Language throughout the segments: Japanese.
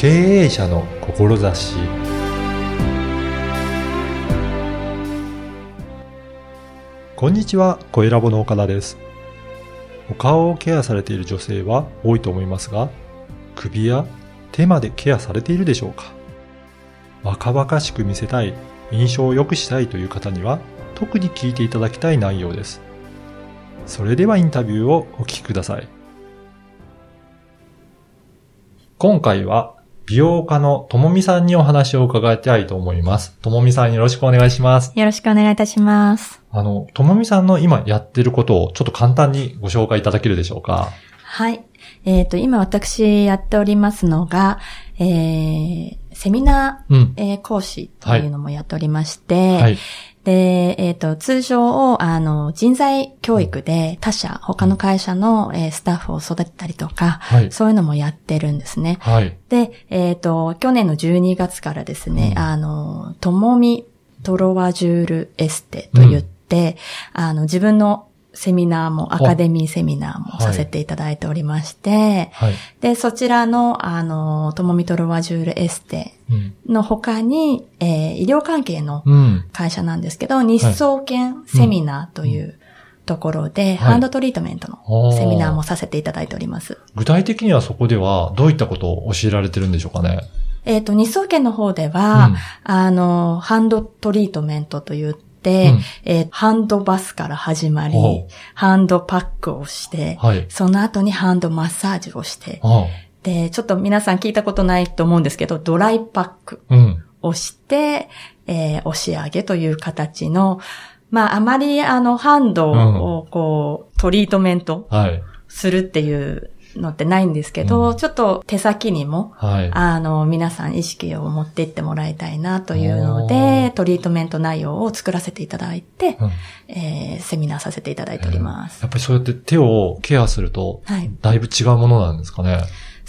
経営者の志こんにちは、小ラボの岡田です。お顔をケアされている女性は多いと思いますが、首や手までケアされているでしょうか若々しく見せたい、印象を良くしたいという方には、特に聞いていただきたい内容です。それではインタビューをお聞きください。今回は美容家のともみさんにお話を伺いたいと思います。ともみさんよろしくお願いします。よろしくお願いいたします。あの、ともみさんの今やってることをちょっと簡単にご紹介いただけるでしょうか？はい。えっ、と、今私やっておりますのが、えー、セミナー、うん。えー講師というのもやっておりまして、はい。で、えっ、と、通常を、あの、人材教育で他社、他の会社の、えースタッフを育てたりとか、はい。そういうのもやってるんですね。はい。で、えっ、と、去年の12月からですね、うんあの、ともみトロワジュールエステと言って、あの、自分のセミナーも、アカデミーセミナーもはいさせていただいておりまして、はい。で、そちらの、あの、ともみトロワジュールエステうん。の他に、えー医療関係のうん。会社なんですけど、日総研セミナーというところで、ハンドトリートメントのセミナーもさせていただいております。具体的にはそこではどういったことを教えられてるんでしょうかね？えっ、と、日総研の方では、うんあの、ハンドトリートメントと言って、うんえーハンドバスから始まりハンドパックをして、はい。その後にハンドマッサージをして、あで、ちょっと皆さん聞いたことないと思うんですけど、ドライパックうん。をして、えー押し上げという形の、まあ、あまりあの、ハンドをこう、トリートメントはい。するっていうのってないんですけど、うんちょっと手先にも、はい。あの、皆さん意識を持っていってもらいたいなというのおでー、トリートメント内容を作らせていただいて、うんえーセミナーさせていただいております。やっぱりそうやって手をケアすると、はい。だいぶ違うものなんですかね。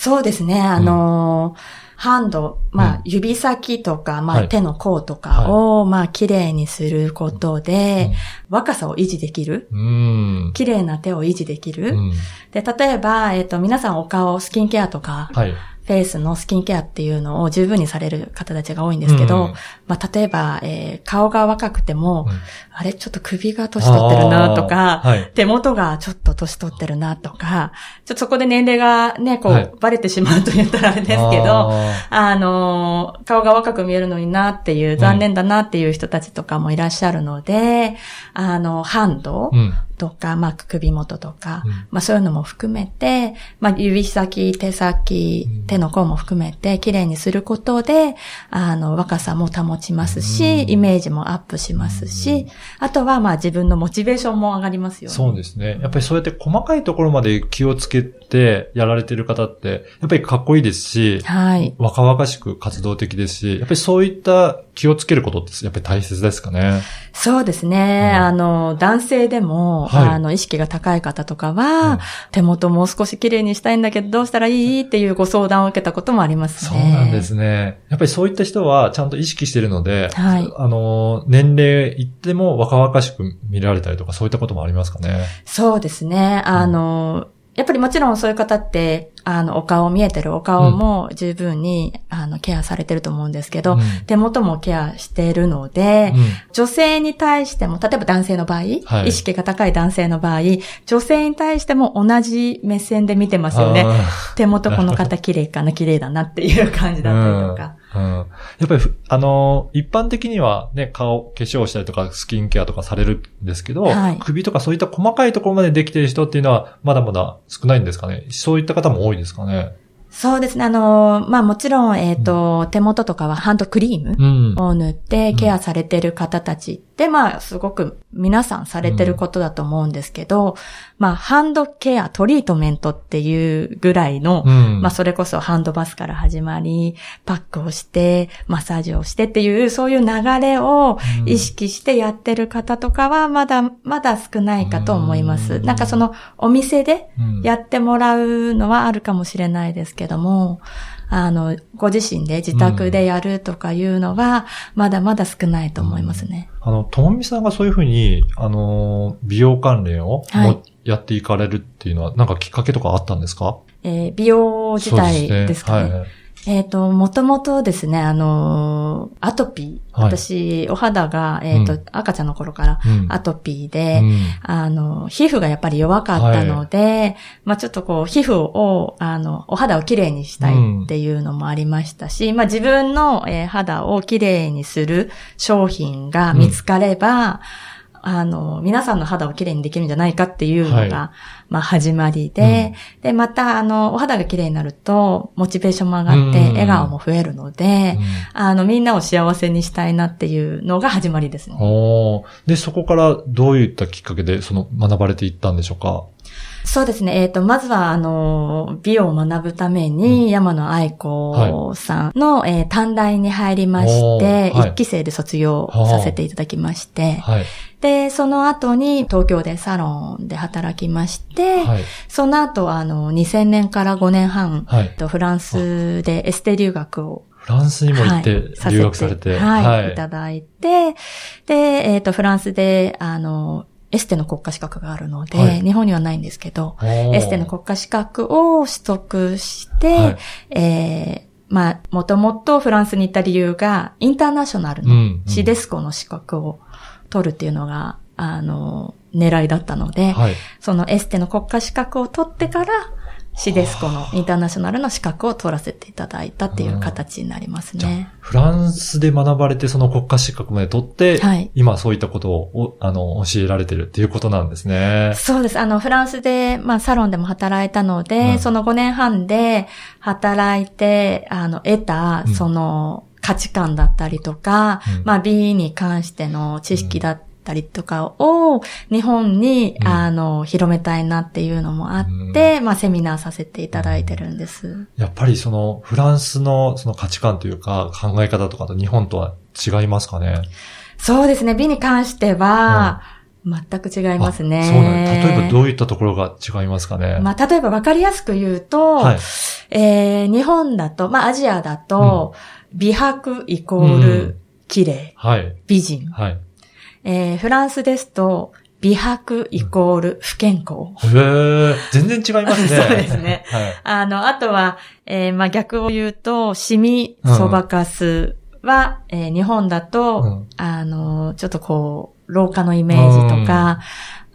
そうですね、あのーハンド、まうんあ、指先とか、まあ、はい手の甲とかを、まあ、綺麗にすることで、若さを維持できる？うん。綺麗な手を維持できる？うん。で、例えば、えっ、と、皆さんお顔、スキンケアとか、はい。フェイスのスキンケアっていうのを十分にされる方たちが多いんですけど、うんまあ、例えば、えー顔が若くても、うん。あれ、ちょっと首が年取ってるなとか、はい。手元がちょっと年取ってるなとか、ちょっとそこで年齢がね、こう、はい。バレてしまうと言ったらあれですけど、ああのー顔が若く見えるのになっていう、残念だなっていう人たちとかもいらっしゃるので、あの、ハンドーうん。とか、まあ、首元とか、うん。まあ、そういうのも含めて、まあ、指先、手先うん、手の甲も含めて、綺麗にすることで、あの、若さも保ちますし、うんイメージもアップしますし、あとは、まあ、自分のモチベーションも上がりますよね。そうですね。やっぱりそうやって細かいところまで気をつけてやられてる方って、やっぱりかっこいいですし、はい。若々しく活動的ですし、やっぱりそういった気をつけることってやっぱり大切ですかね。そうですね。うんあの、男性でも、はいあの、意識が高い方とかは、うん手元もう少し綺麗にしたいんだけど、どうしたらいい？っていうご相談を受けたこともありますそうね。なんですね。やっぱりそういった人はちゃんと意識してるので、はいあの、年齢いっても若々しく見られたりとかそういったこともありますかね。そうですね。あの、やっぱりもちろんそういう方って、あの、お顔見えてるお顔も十分に、あの、ケアされてると思うんですけど、うん手元もケアしているので、うん女性に対しても、例えば男性の場合、はい意識が高い男性の場合、女性に対しても同じ目線で見てますよね。あ手元この方綺麗かな、綺麗だなっていう感じだったりとか。ーうんやっぱりふ、あのー一般的にはね、顔、化粧したりとか、スキンケアとかされるんですけど、はい首とかそういった細かいところまでできている人っていうのは、まだまだ少ないんですかね？そういった方も多いですかね？そうですね。あの、まあもちろん、えっ、と、手元とかはハンドクリームうん。を塗ってケアされてる方たちって、まあ、すごく皆さんされてることだと思うんですけど、まあ、ハンドケア、トリートメントっていうぐらいの、うん。まあ、それこそハンドバスから始まり、パックをして、マッサージをしてっていう、そういう流れをうん意識してやってる方とかは、まだ、まだ少ないかと思います。うんなんかその、お店でうんやってもらうのはあるかもしれないですけども、あの、ご自身で自宅でやるとかいうのは、まだまだ少ないと思いますね。あの、ともみさんがそういうふうに、あのー、美容関連をも、はい。やっていかれるっていうのは、なんかきっかけとかあったんですか？えー美容自体ですかね。えっ、と、もともとですね、あの、アトピー。はい。私、お肌が、えっ、と、うん。赤ちゃんの頃からうん。アトピーで、うん。あの、皮膚がやっぱり弱かったので、まあちょっとこう、皮膚を、あの、お肌をきれいにしたいっていうのもありましたし、まあ自分の、えー肌をきれいにする商品が見つかれば、あの、皆さんの肌をきれいにできるんじゃないかっていうのが、はまあ始まりで、で、また、あの、お肌がきれいになると、モチベーションも上がって、うん。笑顔も増えるので、あの、みんなを幸せにしたいなっていうのが始まりですね。で、そこからどういったきっかけで、その、学ばれていったんでしょうか？そうですね。えっ、と、まずは、あの、美を学ぶために、山野愛子さんの、えー短大に入りまして、はい一期生で卒業させていただきまして、はい。で、その後に東京でサロンで働きまして、はい。その後、あの、2000年から5年半、はいえっ。とフランスでエステ留学をフランスにも行ってはい、留学されて。はい、い、ただいて、で、えっ、と、フランスで、あの、エステの国家資格があるので、はい。日本にはないんですけど、エエステの国家資格を取得して、はい。えーまあ、もともとフランスに行った理由が、インターナショナルのうんうん。シデスコの資格を取るっていうのが、あの、狙いだったので、はい。そのエステの国家資格を取ってから、シデスコのインターナショナルの資格を取らせていただいたっていう形になりますね。あ、フランスで学ばれて、その国家資格まで取って、はい今そういったことを、おあの、教えられてるっていうことなんですね。そうです。あの、フランスで、まあ、サロンでも働いたので、うんその5年半で働いて、あの、得たうん、その、価値観だったりとか、うんまあ、美に関しての知識だったりとかを、日本に、うんあの、広めたいなっていうのもあって、まあ、セミナーさせていただいてるんです。やっぱりその、フランスのその価値観というか、考え方とかと日本とは違いますかね？そうですね。美に関しては、全く違いますね。あそうな例えばどういったところが違いますかね？まあ、例えば分かりやすく言うと、はい。えー日本だと、まあ、アジアだと、美白イコール綺麗、はい。美人。はい。えーフランスですと、美白イコール不健康。へえ、全然違いますね。そうですね。はい。あの、あとは、えーまあ、逆を言うと、シミ、そばかすは、えー日本だと、うんあの、ちょっとこう、老化のイメージとか、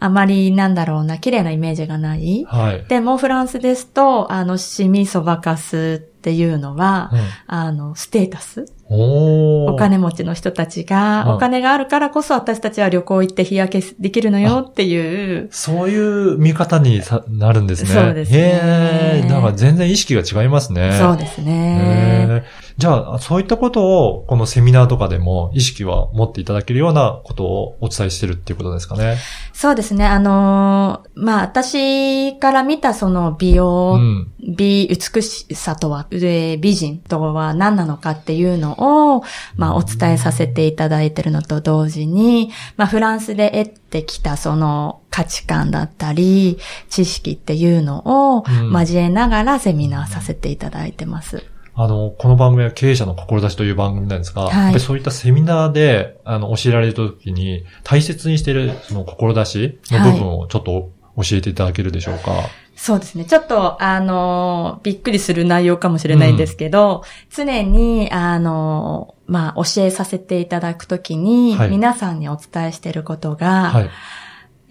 あまりなんだろうな、綺麗なイメージがない。はい。でも、フランスですと、あの、シミ、そばかすっていうのは、うんあの、ステータスお金持ちの人たちが、うんお金があるからこそ私たちは旅行行って日焼けできるのよっていう、そういう見方にさなるんですね。そうですね。へえ、だから全然意識が違いますね。そうですへね。じゃあ、そういったことを、このセミナーとかでも意識は持っていただけるようなことをお伝えしてるっていうことですかね。そうですね。あのーまあ、私から見たその美う容、ん。美、美しさとは、美人とは何なのかっていうのを、まあ、お伝えさせていただいてるのと同時に、まあ、フランスで得てきたその価値観だったり、知識っていうのを交えながらセミナーさせていただいてます。あの、この番組は経営者の志という番組なんですが、はいやっぱりそういったセミナーで、あの、教えられるときに、大切にしている、その志の部分をちょっと教えていただけるでしょうか？そうですね。ちょっと、あの、びっくりする内容かもしれないんですけど、常に、あの、まあ、教えさせていただくときに、はい皆さんにお伝えしていることが、はい。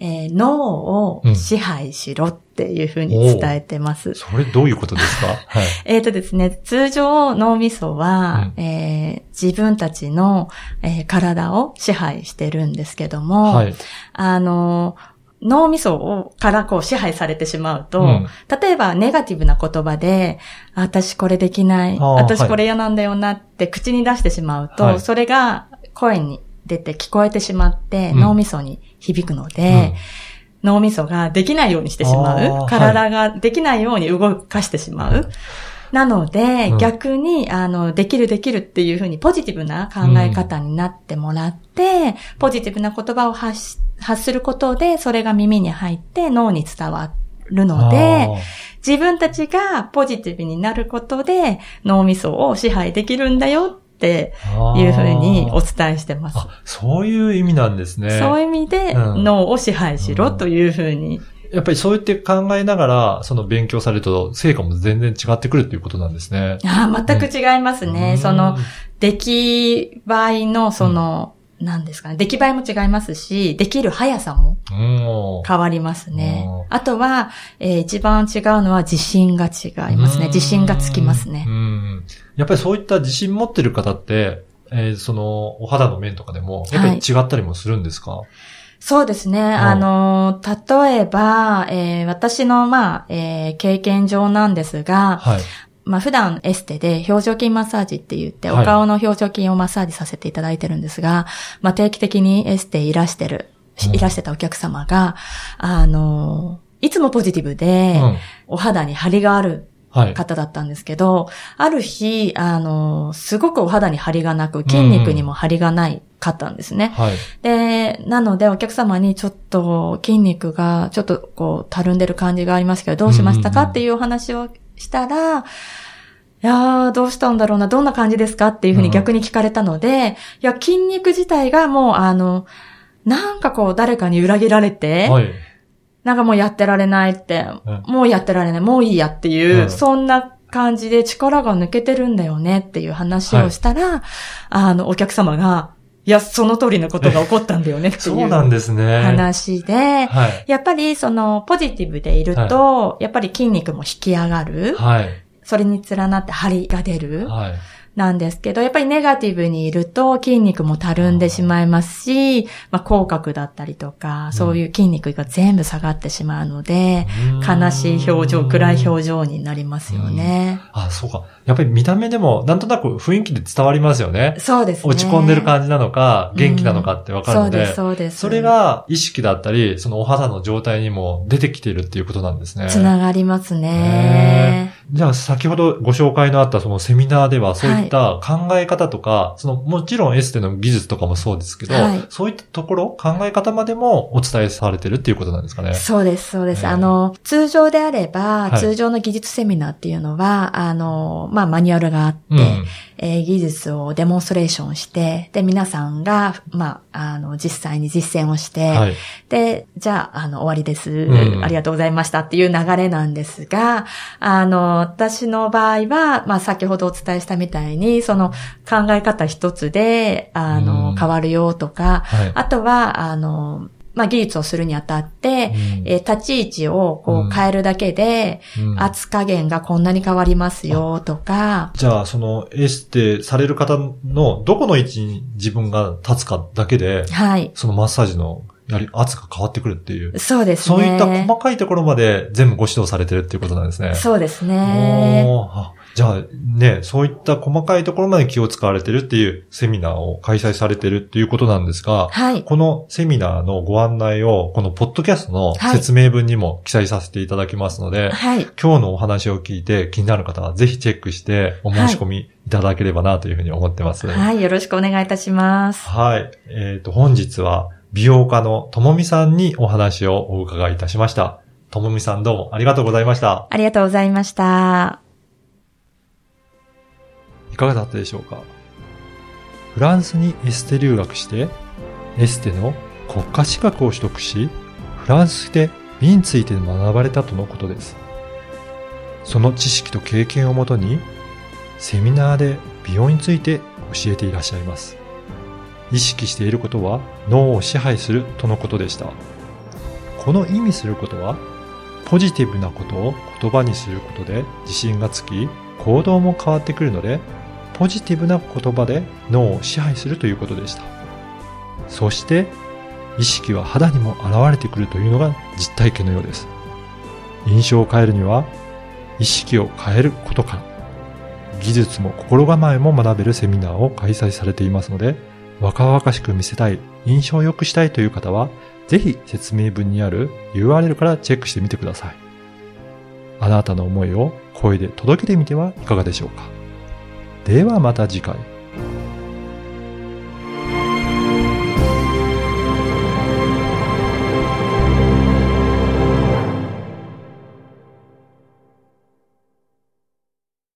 えー脳を支配しろっていうふうに伝えてます。それどういうことですか？はい。えっ、とですね、通常脳みそは、うん。えー自分たちの、えー体を支配してるんですけども、はい。あの、脳みそをからこう支配されてしまうと、うん。例えばネガティブな言葉で、あ私これできない、私これ嫌なんだよなって口に出してしまうと、はい。それが声に出て聞こえてしまって、うん。脳みそに響くので、脳みそができないようにしてしまう。体ができないように動かしてしまう。なので、うん逆に、あの、できるできるっていうふうにポジティブな考え方になってもらって、ポジティブな言葉を発し発することで、それが耳に入って脳に伝わるので、自分たちがポジティブになることで脳みそを支配できるんだよっていうふうにお伝えしてます。あ、そういう意味なんですね。そういう意味でうん脳を支配しろというふうにやっぱりそうやって考えながら、その勉強されると、成果も全然違ってくるっていうことなんですね。ああ、全く違いますね。うんその、、出来栄えの、その、なんですかね。出来栄えも違いますし、できる速さもうん。変わりますねう。あとは、えー一番違うのは自信が違いますね。自信がつきますねう。ん。やっぱりそういった自信持ってる方って、えーその、お肌の面とかでも、やっぱり違ったりもするんですか、そうですね。あの、例えば、えー私の、まあ、えー経験上なんですが、はい。まあ、普段エステで表情筋マッサージって言って、はいお顔の表情筋をマッサージさせていただいてるんですが、まあ、定期的にエステいらしてる、うんいらしてたお客様が、あの、いつもポジティブで、うん。お肌に張りがあるはい。方だったんですけど、ある日、あの、すごくお肌に張りがなく、筋肉にも張りがないかったんですね。はい。で、なのでお客様にちょっと筋肉がちょっとこうたるんでる感じがありますけど、どうしましたか？っていうお話をしたら、いやー、どうしたんだろうな、どんな感じですかっていうふうに逆に聞かれたので、いや、筋肉自体がもう、あの、なんかこう、誰かに裏切られて、はい。なんかもうやってられないって、うん。もうやってられない、もういいやっていう、うん。そんな感じで力が抜けてるんだよねっていう話をしたら、あの、お客様が、いや、その通りのことが起こったんだよねっていそうなんうですね。話で、はい。やっぱりそのポジティブでいると、やっぱり筋肉も引き上がる。はい。それに連なって張りが出る。はい。なんですけど、やっぱりネガティブにいると筋肉もたるんでしまいますし、まあ、口角だったりとか、そういう筋肉が全部下がってしまうので、悲しい表情、暗い表情になりますよね。あ、そうか。やっぱり見た目でも、なんとなく雰囲気で伝わりますよね。そうですね。落ち込んでる感じなのか、元気なのかってわかるので、そうです、そうです。それ、が意識だったり、そのお肌の状態にも出てきているっていうことなんですね。つながりますねね。じゃあ先ほどご紹介のあったそのセミナーではそういった考え方とか、そのもちろんエステの技術とかもそうですけど、はいそういったところ、考え方までもお伝えされてるっていうことなんですかね。そうです、そうです。ええあの、通常であれば、はい通常の技術セミナーっていうのは、あの、まあ、マニュアルがあって、うん。えー技術をデモンストレーションして、で、皆さんが、まあ、あの、実際に実践をして、はい。で、じゃあ、あの、終わりです、んありがとうございましたっていう流れなんですが、あの、私の場合は、まあ、先ほどお伝えしたみたいに、その考え方一つで、あの、うん変わるよとか、はい。あとは、あの、まあ、技術をするにあたって、うんえー立ち位置をこうんう変えるだけで、うん圧加減がこんなに変わりますよとか、じゃあ、そのエステされる方のどこの位置に自分が立つかだけで、はい。そのマッサージのやり、圧が変わってくるっていう。そうですね。そういった細かいところまで全部ご指導されてるっていうことなんですね。そうですね。じゃあね、そういった細かいところまで気を使われてるっていうセミナーを開催されてるっていうことなんですが、はい。このセミナーのご案内を、このポッドキャストのはい説明文にも記載させていただきますので、はい。今日のお話を聞いて気になる方はぜひチェックしてお申し込みいただければなというふうに思ってます。はい。はい。よろしくお願いいたします。えっ、と、本日は美容家のともみさんにお話をお伺いいたしました。ともみさんどうもありがとうございました。ありがとうございました。いかがだったでしょうか？フランスにエステ留学して、エステの国家資格を取得し、フランスで美について学ばれたとのことです。その知識と経験をもとに、セミナーで美容について教えていらっしゃいます。意識していることは脳を支配するとのことでした。この意味することは、ポジティブなことを言葉にすることで自信がつき、行動も変わってくるので、ポジティブな言葉で脳を支配するということでした。そして、意識は肌にも現れてくるというのが実体験のようです。印象を変えるには、意識を変えることから、技術も心構えも学べるセミナーを開催されていますので、若々しく見せたい、印象を良くしたいという方は、ぜひ説明文にある URL からチェックしてみてください。あなたの思いを声で届けてみてはいかがでしょうか。ではまた次回。